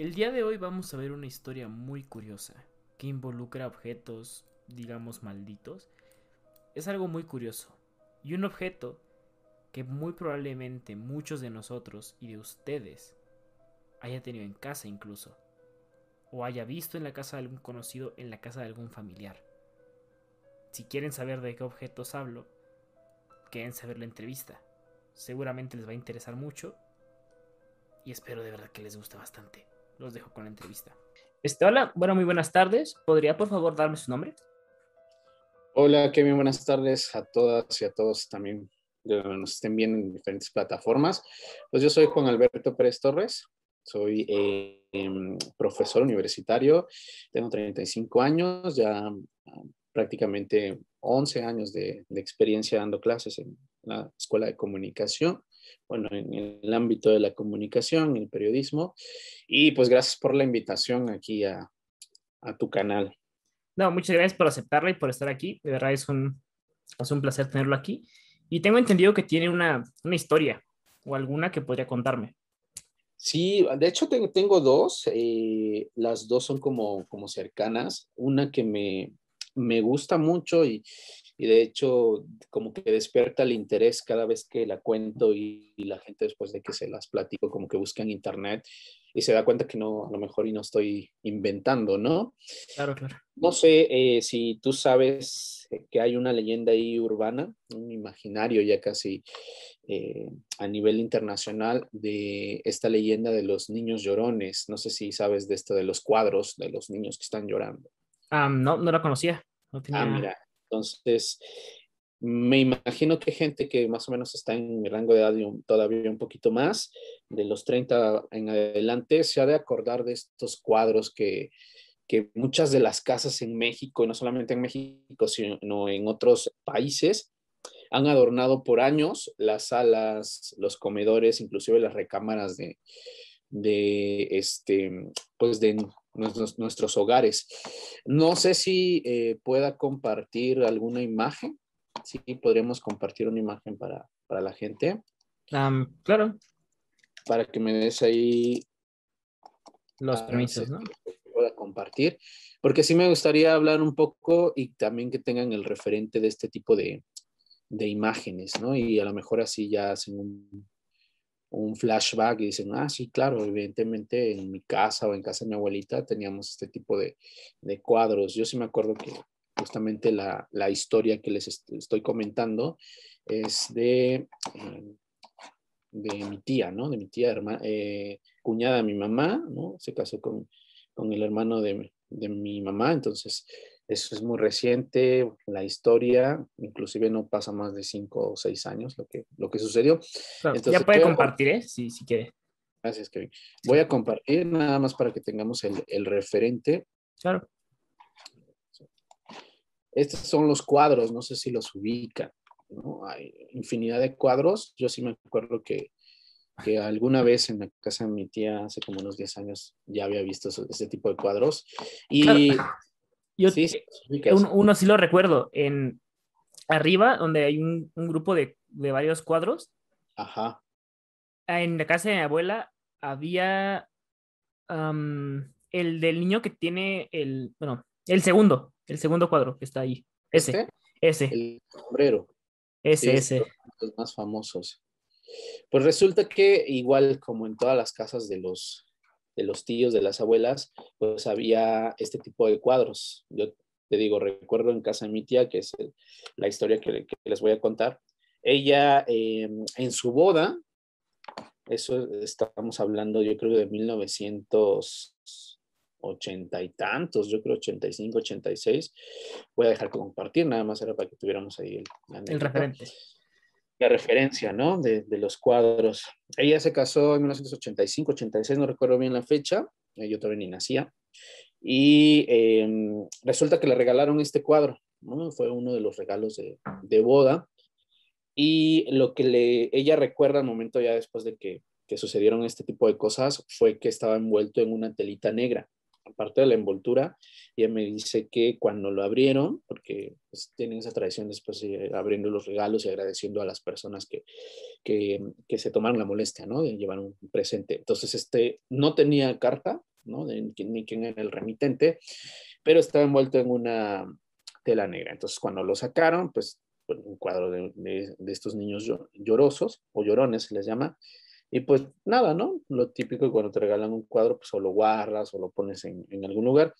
El día de hoy vamos a ver una historia muy curiosa que involucra objetos, digamos, malditos. Es algo muy curioso. Y un objeto que muy probablemente muchos de nosotros y de ustedes haya tenido en casa incluso. O haya visto en la casa de algún conocido, en la casa de algún familiar. Si quieren saber de qué objetos hablo, quédense a ver la entrevista. Seguramente les va a interesar mucho y espero de verdad que les guste bastante. Los dejo con la entrevista. Este, hola, bueno, muy buenas tardes. ¿Podría por favor darme su nombre? Hola, Kevin, buenas tardes a todas y a todos también que nos estén viendo en diferentes plataformas. Pues yo soy Juan Alberto Pérez Torres, soy eh, em, profesor universitario, tengo 35 años, ya ah, prácticamente 11 años de, de, experiencia dando clases en la Escuela de Comunicación, bueno, en el ámbito de la comunicación, el periodismo, y pues gracias por la invitación aquí a, a tu canal. No, muchas gracias por aceptarla y por estar aquí, de verdad es un, es un placer tenerlo aquí. Y tengo entendido que tiene una, una historia o alguna que podría contarme. Sí, de hecho tengo, tengo dos, eh, las dos son como, como cercanas, una que me, me gusta mucho y, y, de hecho como que despierta el interés cada vez que la cuento y, y, la gente después de que se las platico como que busca en internet y se da cuenta que no, a lo mejor y no estoy inventando, ¿no? Claro, claro. No sé eh, si tú sabes que hay una leyenda ahí urbana, un imaginario ya casi eh, a nivel internacional de esta leyenda de los niños llorones. No sé si sabes de esto de los cuadros de los niños que están llorando. Um, no, no la conocía. No tenía... Ah, mira, entonces me imagino que gente que más o menos está en el rango de edad todavía un poquito más, de los 30 en adelante, se ha de acordar de estos cuadros que, que muchas de las casas en México, y no solamente en México, sino en otros países, han adornado por años las salas, los comedores, inclusive las recámaras de, de este, pues de nuestros, nuestros hogares. No sé si eh, pueda compartir alguna imagen sí podríamos compartir una imagen para, para la gente. Um, claro. Para que me des ahí los permisos, ¿no? Pueda compartir, porque sí me gustaría hablar un poco y también que tengan el referente de este tipo de, de imágenes, ¿no? Y a lo mejor así ya hacen un, un flashback y dicen, ah, sí, claro, evidentemente en mi casa o en casa de mi abuelita teníamos este tipo de, de cuadros. Yo sí me acuerdo que justamente la, la historia que les estoy comentando es de, eh, de mi tía, ¿no? De mi tía, hermana, eh, cuñada de mi mamá, ¿no? Se casó con, con el hermano de, de, mi mamá, entonces eso es muy reciente, la historia, inclusive no pasa más de cinco o seis años lo que, lo que sucedió. Claro, entonces, ya puede compartir, ¿eh? Si, si quiere. Gracias, Kevin. Voy a compartir nada más para que tengamos el, el referente. Claro. Estos son los cuadros, no sé si los ubican, ¿no? Hay infinidad de cuadros. Yo sí me acuerdo que, que alguna vez en la casa de mi tía, hace como unos 10 años, ya había visto ese tipo de cuadros. Y claro. Yo, sí, sí uno, uno, sí lo recuerdo, en arriba, donde hay un, un grupo de, de, varios cuadros. Ajá. En la casa de mi abuela había um, el del niño que tiene el, bueno, el segundo, el segundo cuadro que está ahí. Ese. ¿Este? Ese. El sombrero. Ese, ese. Los más famosos. Pues resulta que igual como en todas las casas de los, de los tíos, de las abuelas, pues había este tipo de cuadros. Yo te digo, recuerdo en casa de mi tía, que es el, la historia que, que, les voy a contar. Ella eh, en su boda, eso estamos hablando yo creo de 1900 ochenta y tantos, yo creo 85, 86. Voy a dejar compartir, nada más era para que tuviéramos ahí el, el referente. La referencia, ¿no? De, de, los cuadros. Ella se casó en 1985, 86, no recuerdo bien la fecha, yo todavía ni nacía. Y eh, resulta que le regalaron este cuadro, ¿no? Fue uno de los regalos de, de boda. Y lo que le, ella recuerda al momento ya después de que, que sucedieron este tipo de cosas fue que estaba envuelto en una telita negra aparte de la envoltura, ella me dice que cuando lo abrieron, porque pues, tienen esa tradición después de abriendo los regalos y agradeciendo a las personas que, que, que, se tomaron la molestia, ¿no? De llevar un presente. Entonces, este no tenía carta, ¿no? De, ni quién era el remitente, pero estaba envuelto en una tela negra. Entonces, cuando lo sacaron, pues un cuadro de, de, estos niños llorosos o llorones se les llama. Y pues nada, ¿no? Lo típico cuando te regalan un cuadro, pues o lo guardas o lo pones en, en algún lugar.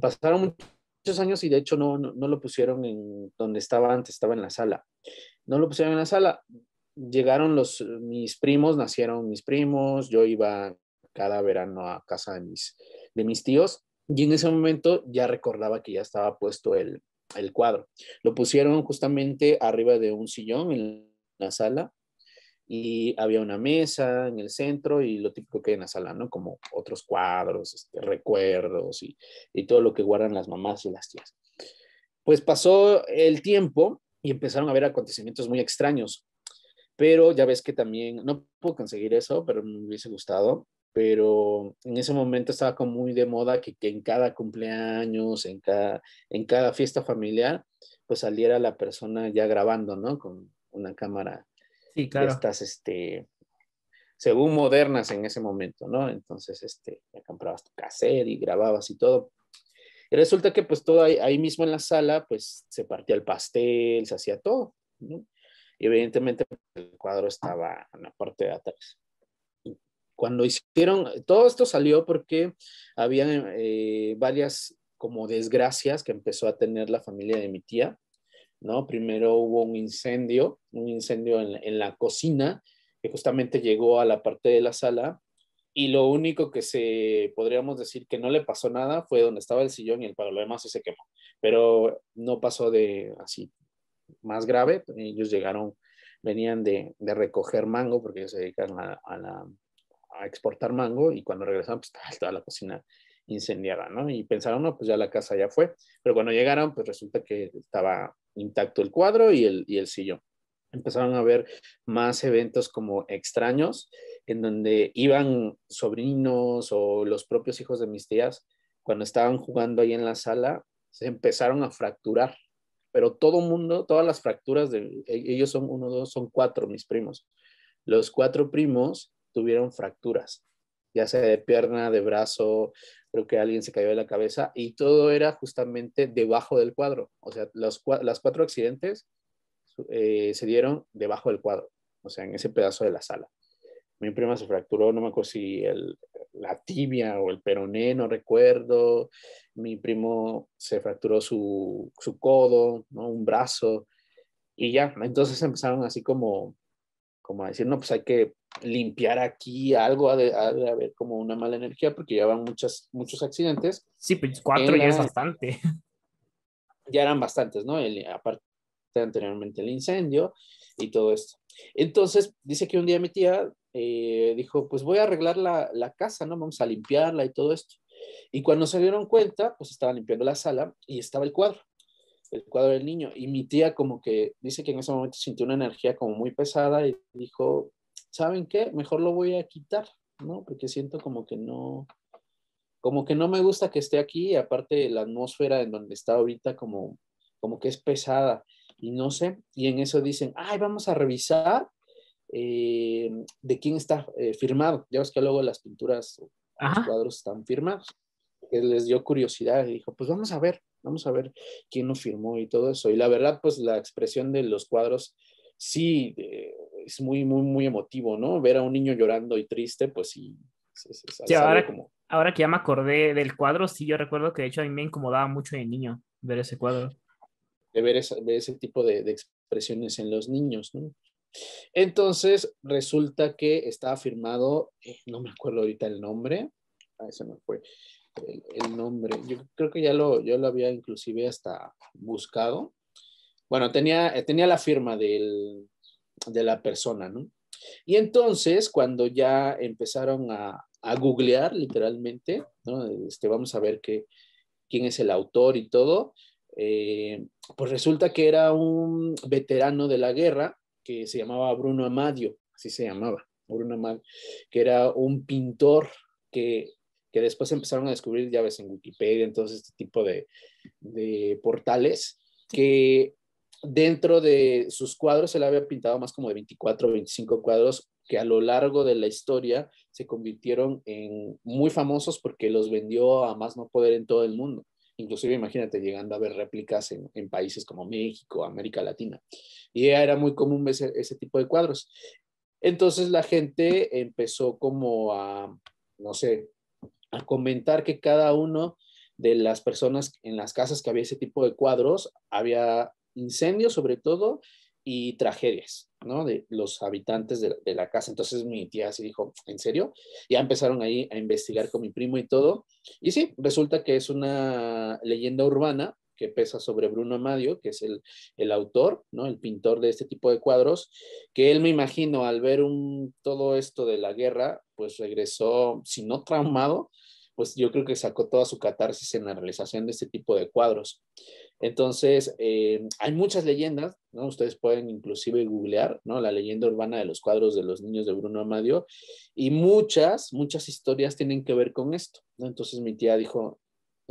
Pasaron muchos años y de hecho no, no, no, lo pusieron en donde estaba antes, estaba en la sala. No lo pusieron en la sala. Llegaron los, mis primos, nacieron mis primos, yo iba cada verano a casa de mis, de mis tíos y en ese momento ya recordaba que ya estaba puesto el, el cuadro. Lo pusieron justamente arriba de un sillón en la sala y había una mesa en el centro y lo típico que hay en la sala, ¿no? Como otros cuadros, este, recuerdos y, todo lo que guardan las mamás y las tías. Pues pasó el tiempo y empezaron a haber acontecimientos muy extraños, pero ya ves que también, no puedo conseguir eso, pero me hubiese gustado, pero en ese momento estaba como muy de moda que, que en cada cumpleaños, en cada, en cada fiesta familiar, pues saliera la persona ya grabando, ¿no? Con una cámara Sí, claro. Estas, este, según modernas en ese momento, ¿no? Entonces, este, ya comprabas tu cassette y grababas y todo. Y resulta que pues todo ahí, ahí, mismo en la sala, pues se partía el pastel, se hacía todo, ¿no? Y evidentemente el cuadro estaba en la parte de atrás. Cuando hicieron, todo esto salió porque había eh, varias como desgracias que empezó a tener la familia de mi tía, ¿no? Primero hubo un incendio, un incendio en, la cocina, que justamente llegó a la parte de la sala, y lo único que se podríamos decir que no le pasó nada fue donde estaba el sillón y el para lo demás se quemó, pero no pasó de así más grave, ellos llegaron, venían de, recoger mango, porque ellos se dedican a, a, exportar mango, y cuando regresaron, pues estaba la cocina incendiada, ¿no? Y pensaron, no, pues ya la casa ya fue, pero cuando llegaron, pues resulta que estaba intacto el cuadro y el, y el sillón. Empezaron a ver más eventos como extraños, en donde iban sobrinos o los propios hijos de mis tías, cuando estaban jugando ahí en la sala, se empezaron a fracturar. Pero todo mundo, todas las fracturas de e, ellos son uno, dos, son cuatro, mis primos. Los cuatro primos tuvieron fracturas, ya sea de pierna, de brazo, creo que alguien se cayó de la cabeza y todo era justamente debajo del cuadro. O sea, los, las cuatro accidentes eh, se dieron debajo del cuadro, o sea, en ese pedazo de la sala. Mi prima se fracturó, no me acuerdo si el, la tibia o el peroné, no recuerdo. Mi primo se fracturó su, su codo, ¿no? un brazo. Y ya, entonces empezaron así como, como a decir, no, pues hay que limpiar aquí algo, ha de, haber como una mala energía porque ya van muchas, muchos accidentes. Sí, pues cuatro ya es bastante. Ya eran bastantes, ¿no? El, aparte anteriormente el incendio y todo esto. Entonces, dice que un día mi tía eh, dijo, pues voy a arreglar la, la, casa, ¿no? Vamos a limpiarla y todo esto. Y cuando se dieron cuenta, pues estaban limpiando la sala y estaba el cuadro, el cuadro del niño. Y mi tía como que dice que en ese momento sintió una energía como muy pesada y dijo, ¿saben qué? Mejor lo voy a quitar, ¿no? Porque siento como que no, como que no me gusta que esté aquí, aparte la atmósfera en donde está ahorita como, como que es pesada y no sé, y en eso dicen, ay, vamos a revisar eh, de quién está eh, firmado. Ya ves que luego las pinturas, los cuadros están firmados. Que les dio curiosidad y dijo, pues vamos a ver, vamos a ver quién lo firmó y todo eso. Y la verdad, pues la expresión de los cuadros sí es muy, muy, muy emotivo, ¿no? Ver a un niño llorando y triste, pues sí. sí ahora, como... ahora que ya me acordé del cuadro, sí, yo recuerdo que de hecho a mí me incomodaba mucho de niño ver ese cuadro. De ver, ese tipo de, expresiones en los niños, ¿no? Entonces, resulta que estaba firmado, eh, no me acuerdo ahorita el nombre, ah, ese no fue el, nombre, yo creo que ya lo, yo lo había inclusive hasta buscado. Bueno, tenía, tenía la firma de la persona, ¿no? Y entonces, cuando ya empezaron a, a googlear literalmente, ¿no? Este, vamos a ver quién es el autor y todo, eh, pues resulta que era un veterano de la guerra que se llamaba Bruno Amadio, así se llamaba, Bruno Amadio, que era un pintor que, que después empezaron a descubrir, ya ves, en Wikipedia, entonces este tipo de, de portales, que dentro de sus cuadros, él había pintado más como de 24 o 25 cuadros que a lo largo de la historia se convirtieron en muy famosos porque los vendió a más no poder en todo el mundo. Inclusive imagínate llegando a ver réplicas en, en países como México, América Latina. Y era muy común ese, ese tipo de cuadros. Entonces la gente empezó como a, no sé, a comentar que cada uno de las personas en las casas que había ese tipo de cuadros, había incendios sobre todo y tragedias, ¿no? De los habitantes de, de, la casa. Entonces mi tía así dijo, ¿en serio? Ya empezaron ahí a investigar con mi primo y todo. Y sí, resulta que es una leyenda urbana que pesa sobre Bruno Amadio, que es el, el, autor, ¿no? El pintor de este tipo de cuadros, que él me imagino al ver un, todo esto de la guerra, pues regresó, si no traumado, pues yo creo que sacó toda su catarsis en la realización de este tipo de cuadros. Entonces, eh, hay muchas leyendas, ¿no? Ustedes pueden inclusive googlear, ¿no? La leyenda urbana de los cuadros de los niños de Bruno Amadio, y muchas, muchas historias tienen que ver con esto, ¿no? Entonces mi tía dijo,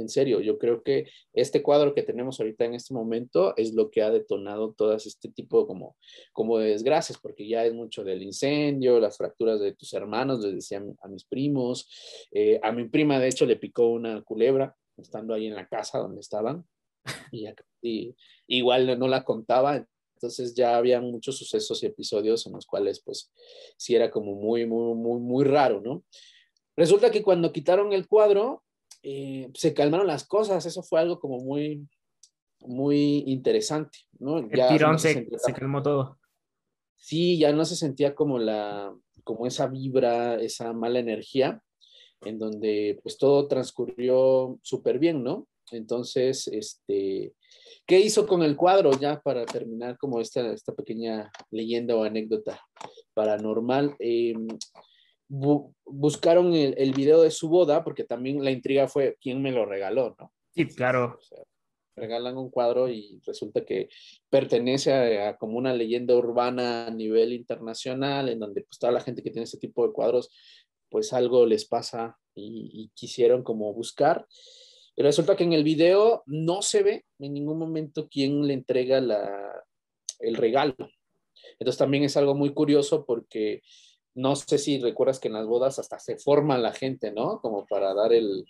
en serio, yo creo que este cuadro que tenemos ahorita en este momento es lo que ha detonado todas este tipo como, como de desgracias, porque ya es mucho del incendio, las fracturas de tus hermanos, les decía a mis primos, eh, a mi prima de hecho le picó una culebra estando ahí en la casa donde estaban y, y igual no la contaba, entonces ya había muchos sucesos y episodios en los cuales pues sí era como muy, muy, muy, muy raro, ¿no? Resulta que cuando quitaron el cuadro, eh, se calmaron las cosas, eso fue algo como muy, muy interesante, ¿no? El ya tirón no se, se, se, calmó todo. Sí, ya no se sentía como la, como esa vibra, esa mala energía, en donde pues todo transcurrió súper bien, ¿no? Entonces, este, ¿qué hizo con el cuadro ya para terminar como esta, esta pequeña leyenda o anécdota paranormal? Eh, bu buscaron el, el, video de su boda, porque también la intriga fue quién me lo regaló, ¿no? Sí, claro. O sea, regalan un cuadro y resulta que pertenece a, a, como una leyenda urbana a nivel internacional, en donde pues toda la gente que tiene este tipo de cuadros, pues algo les pasa y, y quisieron como buscar. Y resulta que en el video no se ve en ningún momento quién le entrega la, el regalo. Entonces también es algo muy curioso porque no sé si recuerdas que en las bodas hasta se forma la gente, ¿no? Como para dar el,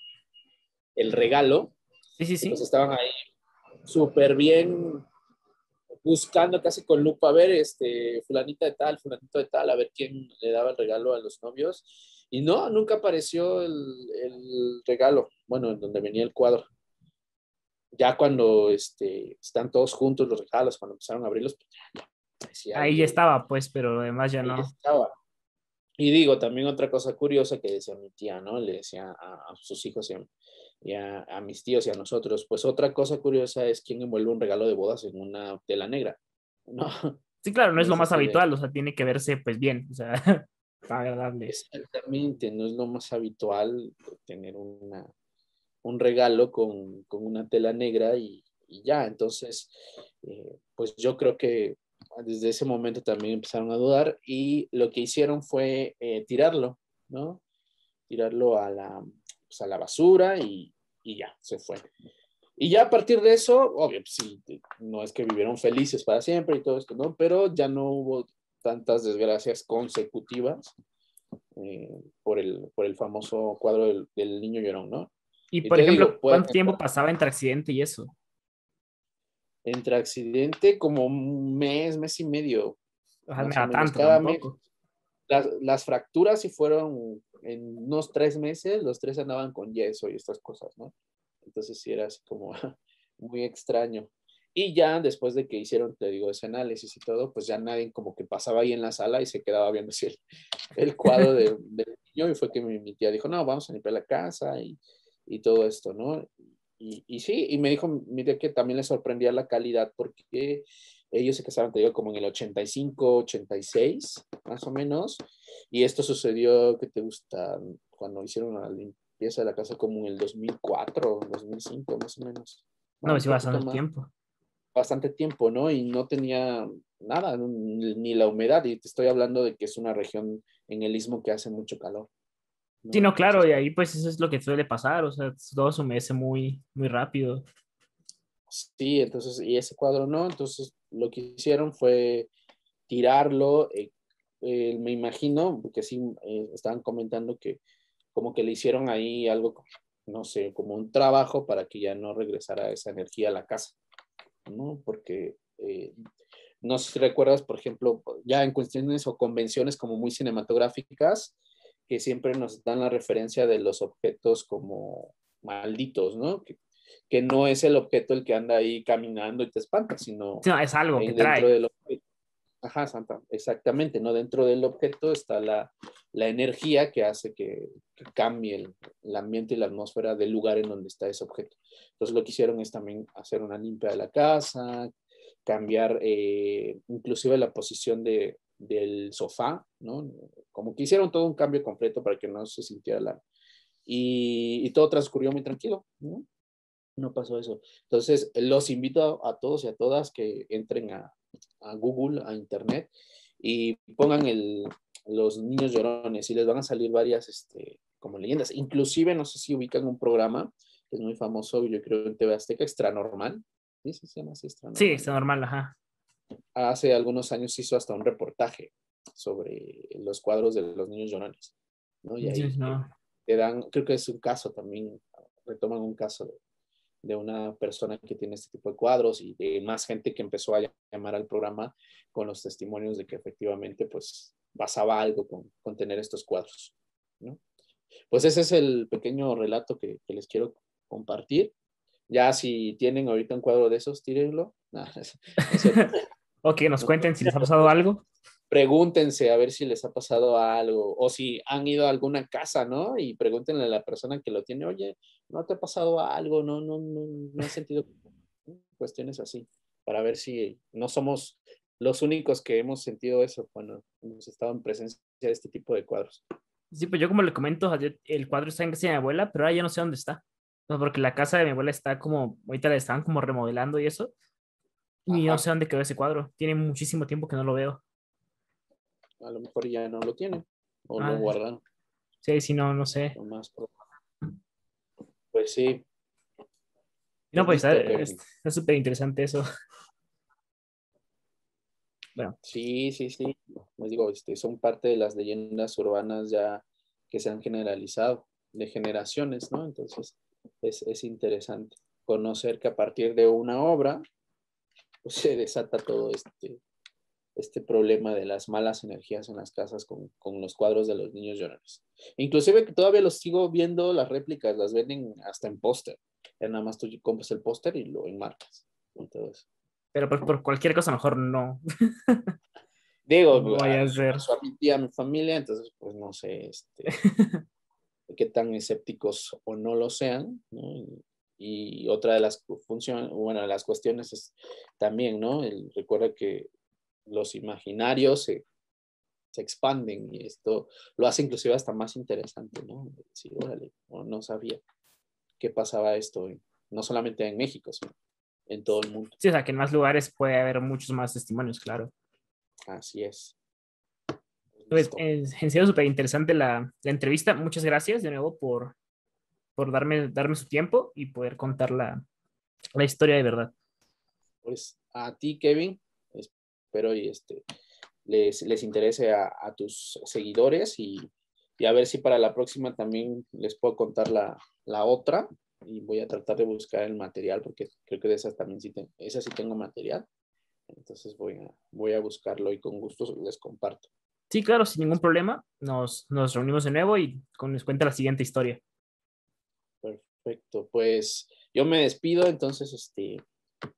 el regalo. Sí, sí, sí. Entonces estaban ahí súper bien buscando casi con lupa a ver, este, fulanita de tal, fulanito de tal, a ver quién le daba el regalo a los novios. Y no, nunca apareció el, el regalo, bueno, en donde venía el cuadro. Ya cuando este, están todos juntos los regalos, cuando empezaron a abrirlos, pues ya, ya Ahí ya estaba, pues, pero además ya no. Estaba. Y digo, también otra cosa curiosa que decía mi tía, ¿no? Le decía a, a sus hijos y, a, y a, a, mis tíos y a nosotros, pues otra cosa curiosa es quién envuelve un regalo de bodas en una tela negra, ¿no? Sí, claro, no es lo más habitual, o sea, tiene que verse pues bien, o sea, agradable. Exactamente, no es lo más habitual tener una, un regalo con, con una tela negra y, y ya, entonces, eh, pues yo creo que desde ese momento también empezaron a dudar y lo que hicieron fue eh, tirarlo, ¿no? Tirarlo a la, pues a la basura y, y, ya, se fue. Y ya a partir de eso, obvio, pues sí, no es que vivieron felices para siempre y todo esto, ¿no? Pero ya no hubo tantas desgracias consecutivas eh, por, el, por el famoso cuadro del, del niño llorón, ¿no? Y, por ejemplo, digo, ¿cuánto tiempo pasaba entre accidente y eso? Entre accidente como un mes, mes y medio. Ajá, no tanto, cada mes. Las, las, fracturas sí fueron en unos tres meses, los tres andaban con yeso y estas cosas, ¿no? Entonces sí era así como muy extraño. Y ya después de que hicieron, te digo, ese análisis y todo, pues ya nadie como que pasaba ahí en la sala y se quedaba viendo así el, el cuadro de, del niño y fue que mi, mi, tía dijo, no, vamos a limpiar la casa y, y todo esto, ¿no? Y, y, sí, y me dijo, mire que también le sorprendía la calidad porque ellos se casaron, te digo, como en el 85, 86, más o menos. Y esto sucedió, que te gusta? Cuando hicieron la limpieza de la casa, como en el 2004, 2005, más o menos. No, bueno, sí, bastante más, tiempo. Bastante tiempo, ¿no? Y no tenía nada, ni la humedad. Y te estoy hablando de que es una región en el istmo que hace mucho calor. ¿No? Sí, no, claro, y ahí pues eso es lo que suele pasar, o sea, todo se humedece muy, muy rápido. Sí, entonces, y ese cuadro no, entonces lo que hicieron fue tirarlo, eh, eh, me imagino, porque sí eh, estaban comentando que como que le hicieron ahí algo, no sé, como un trabajo para que ya no regresara esa energía a la casa, ¿no? Porque eh, no sé si recuerdas, por ejemplo, ya en cuestiones o convenciones como muy cinematográficas, que siempre nos dan la referencia de los objetos como malditos, ¿no? Que, que no es el objeto el que anda ahí caminando y te espanta, sino... No, es algo que trae. Ajá, Santa, exactamente, ¿no? Dentro del objeto está la, la energía que hace que, cambie el, el, ambiente y la atmósfera del lugar en donde está ese objeto. Entonces lo que hicieron es también hacer una limpia de la casa, cambiar eh, inclusive la posición de, del sofá, ¿no? Como que hicieron todo un cambio completo para que no se sintiera la... Y, todo transcurrió muy tranquilo, ¿no? No pasó eso. Entonces, los invito a, todos y a todas que entren a, a Google, a Internet, y pongan el, los niños llorones y les van a salir varias este, como leyendas. Inclusive, no sé si ubican un programa que es muy famoso, yo creo en TV Azteca, Extra Normal. ¿Sí se llama así? Extra Normal. Sí, Extra Normal, ajá. Hace algunos años hizo hasta un reportaje sobre los cuadros de los niños llorones. ¿no? Y ahí no. te dan, creo que es un caso también, retoman un caso de, de una persona que tiene este tipo de cuadros y de más gente que empezó a llamar al programa con los testimonios de que efectivamente pues basaba algo con, con tener estos cuadros. ¿no? Pues ese es el pequeño relato que, que, les quiero compartir. Ya si tienen ahorita un cuadro de esos, tírenlo. o que nos cuenten si les ha pasado algo pregúntense a ver si les ha pasado algo o si han ido a alguna casa, ¿no? Y pregúntenle a la persona que lo tiene, oye, ¿no te ha pasado algo? No, no, no, no has sentido cuestiones así, para ver si no somos los únicos que hemos sentido eso cuando hemos estado en presencia de este tipo de cuadros. Sí, pues yo como le comento, el cuadro está en casa de mi abuela, pero ahora ya no sé dónde está. porque la casa de mi abuela está como, ahorita la están como remodelando y eso. Y no sé dónde quedó ese cuadro. Tiene muchísimo tiempo que no lo veo a lo mejor ya no lo tienen o lo guardan. Sí, si no, no sé. Pues sí. No, pues está súper interesante eso. Bueno. Sí, sí, sí. Les digo, este, son parte de las leyendas urbanas ya que se han generalizado de generaciones, ¿no? Entonces, es, es interesante conocer que a partir de una obra, pues se desata todo este, este problema de las malas energías en las casas con, con los cuadros de los niños llorones. Inclusive que todavía los sigo viendo, las réplicas las venden hasta en póster. Nada más tú compras el póster y lo enmarcas. Entonces, Pero por, por, cualquier cosa mejor no. Digo, no voy a, hacer. a mi tía, a mi familia, entonces pues no sé este, qué tan escépticos o no lo sean, ¿no? Y, otra de las funciones, bueno, las cuestiones es también, ¿no? El, recuerda que los imaginarios se, se, expanden y esto lo hace inclusive hasta más interesante, ¿no? Sí, órale, no, sabía qué pasaba esto, no solamente en México, sino en todo el mundo. Sí, o sea, que en más lugares puede haber muchos más testimonios, claro. Así es. Pues, en serio, súper interesante la, la, entrevista. Muchas gracias de nuevo por, por darme, darme su tiempo y poder contar la, la historia de verdad. Pues a ti, Kevin, espero y este, les, les interese a, a tus seguidores y, y, a ver si para la próxima también les puedo contar la, la, otra y voy a tratar de buscar el material porque creo que de esas también sí, te, esas sí tengo material. Entonces voy a, voy a buscarlo y con gusto les comparto. Sí, claro, sin ningún problema. Nos, nos reunimos de nuevo y con, les cuenta la siguiente historia. Perfecto, pues yo me despido, entonces, este,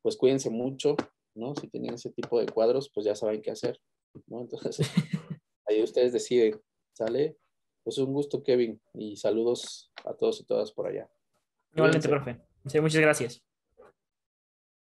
pues cuídense mucho, ¿no? Si tienen ese tipo de cuadros, pues ya saben qué hacer, ¿no? Entonces, ahí ustedes deciden, ¿sale? Pues un gusto, Kevin, y saludos a todos y todas por allá. Igualmente, profe. muchas gracias.